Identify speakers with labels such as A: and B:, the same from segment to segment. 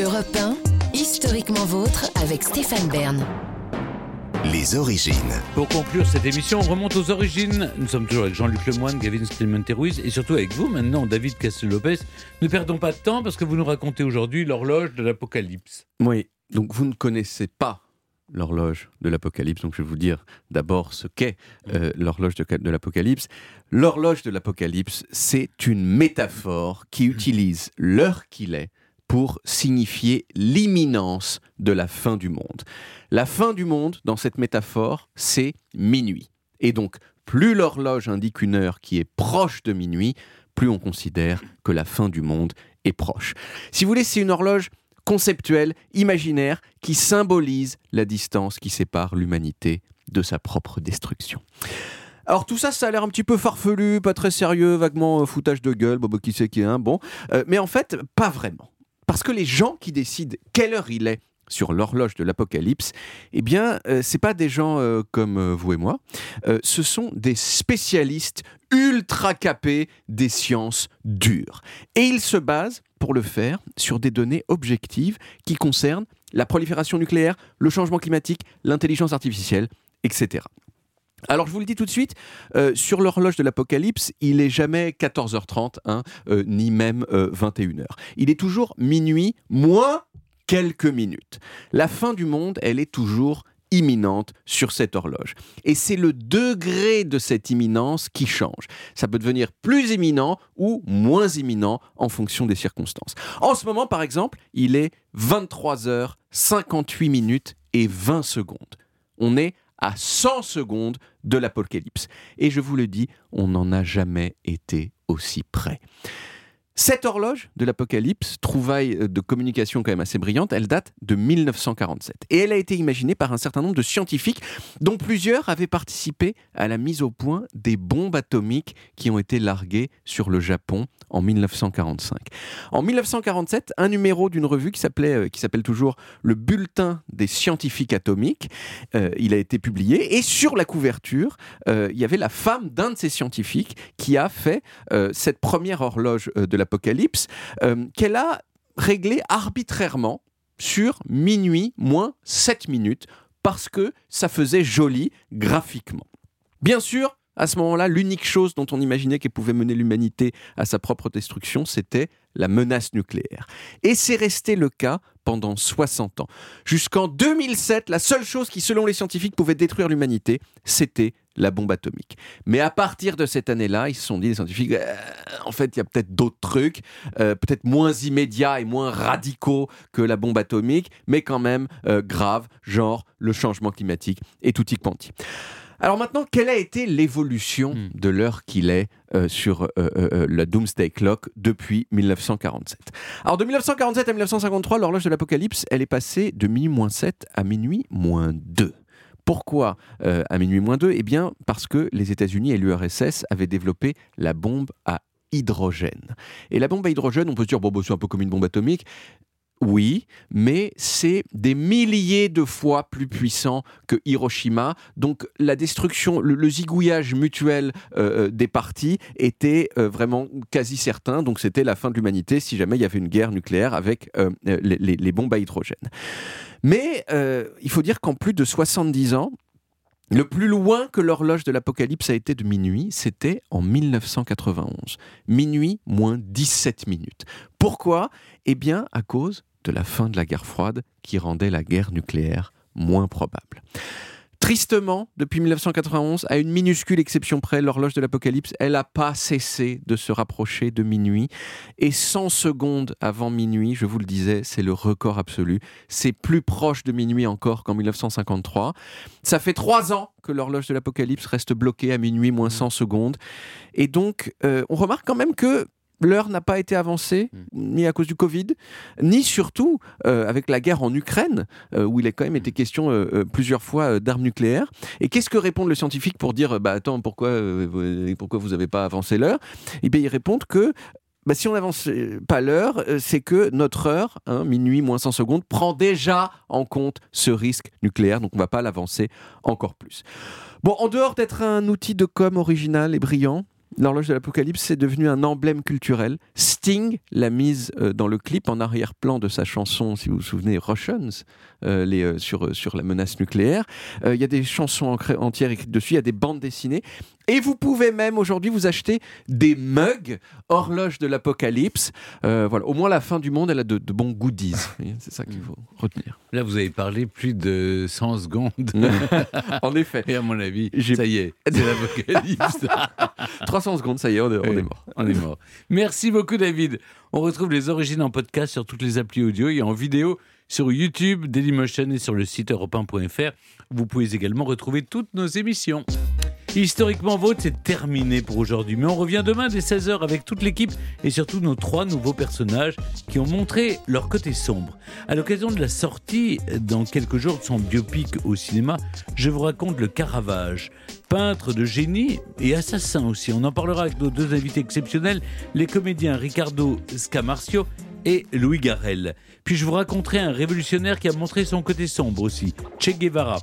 A: Europe 1, historiquement vôtre avec Stéphane Bern.
B: Les origines.
C: Pour conclure cette émission, on remonte aux origines. Nous sommes toujours avec Jean-Luc Lemoyne, Gavin Clemente Ruiz et surtout avec vous maintenant, David Castel-Lopez. Ne perdons pas de temps parce que vous nous racontez aujourd'hui l'horloge de l'Apocalypse.
D: Oui, donc vous ne connaissez pas l'horloge de l'Apocalypse, donc je vais vous dire d'abord ce qu'est euh, l'horloge de, de l'Apocalypse. L'horloge de l'Apocalypse, c'est une métaphore qui utilise l'heure qu'il est pour signifier l'imminence de la fin du monde. La fin du monde, dans cette métaphore, c'est minuit. Et donc, plus l'horloge indique une heure qui est proche de minuit, plus on considère que la fin du monde est proche. Si vous voulez, c'est une horloge conceptuelle, imaginaire, qui symbolise la distance qui sépare l'humanité de sa propre destruction. Alors tout ça, ça a l'air un petit peu farfelu, pas très sérieux, vaguement euh, foutage de gueule, bon, bah, qui sait qui est un, bon. Euh, mais en fait, pas vraiment. Parce que les gens qui décident quelle heure il est sur l'horloge de l'Apocalypse, eh bien, euh, pas des gens euh, comme euh, vous et moi. Euh, ce sont des spécialistes ultra capés des sciences dures. Et ils se basent, pour le faire, sur des données objectives qui concernent la prolifération nucléaire, le changement climatique, l'intelligence artificielle, etc. Alors je vous le dis tout de suite, euh, sur l'horloge de l'Apocalypse, il est jamais 14h30, hein, euh, ni même euh, 21h. Il est toujours minuit, moins quelques minutes. La fin du monde, elle est toujours imminente sur cette horloge. Et c'est le degré de cette imminence qui change. Ça peut devenir plus imminent ou moins imminent en fonction des circonstances. En ce moment, par exemple, il est 23h58 minutes et 20 secondes. On est à 100 secondes de l'apocalypse. Et je vous le dis, on n'en a jamais été aussi près. Cette horloge de l'Apocalypse, trouvaille euh, de communication quand même assez brillante, elle date de 1947. Et elle a été imaginée par un certain nombre de scientifiques, dont plusieurs avaient participé à la mise au point des bombes atomiques qui ont été larguées sur le Japon en 1945. En 1947, un numéro d'une revue qui s'appelait, euh, qui s'appelle toujours le Bulletin des scientifiques atomiques, euh, il a été publié. Et sur la couverture, il y avait la femme d'un de ces scientifiques qui a fait cette première horloge de euh, qu'elle a réglée arbitrairement sur minuit moins 7 minutes, parce que ça faisait joli graphiquement. Bien sûr, à ce moment-là, l'unique chose dont on imaginait qu'elle pouvait mener l'humanité à sa propre destruction, c'était la menace nucléaire. Et c'est resté le cas pendant 60 ans. Jusqu'en 2007, la seule chose qui, selon les scientifiques, pouvait détruire l'humanité, c'était la bombe atomique. Mais à partir de cette année-là, ils se sont dit, les scientifiques, euh, en fait, il y a peut-être d'autres trucs, euh, peut-être moins immédiats et moins radicaux que la bombe atomique, mais quand même euh, graves, genre le changement climatique et tutti quanti. Alors maintenant, quelle a été l'évolution
C: Hmm.
D: de l'heure qu'il est euh, sur euh, euh, la Doomsday Clock depuis 1947 Alors de 1947 à 1953, l'horloge de l'Apocalypse, elle est passée de minuit moins 7 à minuit moins 2. Pourquoi à minuit moins 2 Eh bien parce que les États-Unis et l'URSS avaient développé la bombe à hydrogène. Et la bombe à hydrogène, on peut se dire, bon, bah, c'est un peu comme une bombe atomique. Oui, mais c'est des milliers de fois plus puissant que Hiroshima. Donc la destruction, le, zigouillage mutuel euh, euh, des parties était euh, vraiment quasi certain. Donc c'était la fin de l'humanité si jamais il y avait une guerre nucléaire avec les, les- bombes à hydrogène. Mais il faut dire qu'en plus de 70 ans, le plus loin que l'horloge de l'apocalypse a été de minuit, c'était en 1991. Minuit moins 17 minutes. Pourquoi? Eh bien, à cause de la fin de la guerre froide qui rendait la guerre nucléaire moins probable. Tristement, depuis 1991, à une minuscule exception près, l'horloge de l'apocalypse, elle n'a pas cessé de se rapprocher de minuit. Et 100 secondes avant minuit, je vous le disais, c'est le record absolu. C'est plus proche de minuit encore qu'en 1953. Ça fait trois ans que l'horloge de l'apocalypse reste bloquée à minuit moins 100 secondes. Et donc, euh, on remarque quand même que l'heure n'a pas été avancée, ni à cause du Covid, ni surtout euh, avec la guerre en Ukraine, euh, où il a quand même été question euh, plusieurs fois d'armes nucléaires. Et qu'est-ce que répondent le scientifique pour dire, bah attends, pourquoi, vous- pourquoi vous n'avez pas avancé l'heure? Eh bien, ils répondent que bah, si on n'avance pas l'heure, c'est que notre heure, hein, minuit moins 100 secondes, prend déjà en compte ce risque nucléaire, donc on ne va pas l'avancer encore plus. Bon, en dehors d'être un outil de com original et brillant, l'horloge de l'apocalypse c'est devenu un emblème culturel, Sting l'a mise euh, dans le clip en arrière-plan de sa chanson, si vous vous souvenez, Russians, euh, les, euh, sur, sur la menace nucléaire. Euh, Il y a des chansons entières écrites dessus, il y a des bandes dessinées. Et vous pouvez même aujourd'hui vous acheter des mugs horloge de l'apocalypse. Voilà, au moins la fin du monde, elle a de, de bons goodies. C'est ça qu'il faut retenir.
C: Là, vous avez parlé plus de 100 secondes.
D: en effet,
C: Et à mon avis, ça y est, c'est l'apocalypse.
D: 300 secondes, ça y est, on est, on
C: Oui.
D: est mort.
C: On est mort. Merci beaucoup, David. On retrouve les origines en podcast sur toutes les applis audio et en vidéo sur YouTube, Dailymotion et sur le site europe 1.fr. Vous pouvez également retrouver toutes nos émissions. Historiquement Vôtre, c'est terminé pour aujourd'hui. Mais on revient demain dès 16h avec toute l'équipe et surtout nos trois nouveaux personnages qui ont montré leur côté sombre. À l'occasion de la sortie dans quelques jours de son biopic au cinéma, je vous raconte le Caravage. Peintre de génie et assassin aussi. On en parlera avec nos deux invités exceptionnels, les comédiens Ricardo Scamarcio et Louis Garrel. Puis je vous raconterai un révolutionnaire qui a montré son côté sombre aussi, Che Guevara.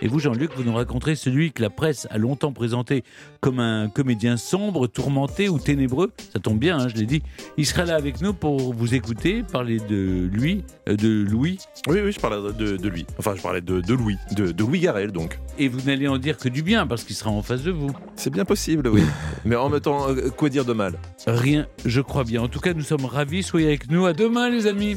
C: Et vous, Jean-Luc, vous nous raconterez celui que la presse a longtemps présenté comme un comédien sombre, tourmenté ou ténébreux. Ça tombe bien, hein, je l'ai dit. Il sera là avec nous pour vous écouter, parler de lui, euh, de Louis.
E: Oui, oui, je parlais de, de lui. Enfin, je parlais de, de Louis, de, de Louis Garrel, donc.
C: Et vous n'allez en dire que du bien, parce qu'il sera en face de vous.
E: C'est bien possible, oui. Mais en même temps, euh, quoi dire de mal?
C: Rien, je crois bien. En tout cas, nous sommes ravis. Soyez avec nous. À demain, les amis.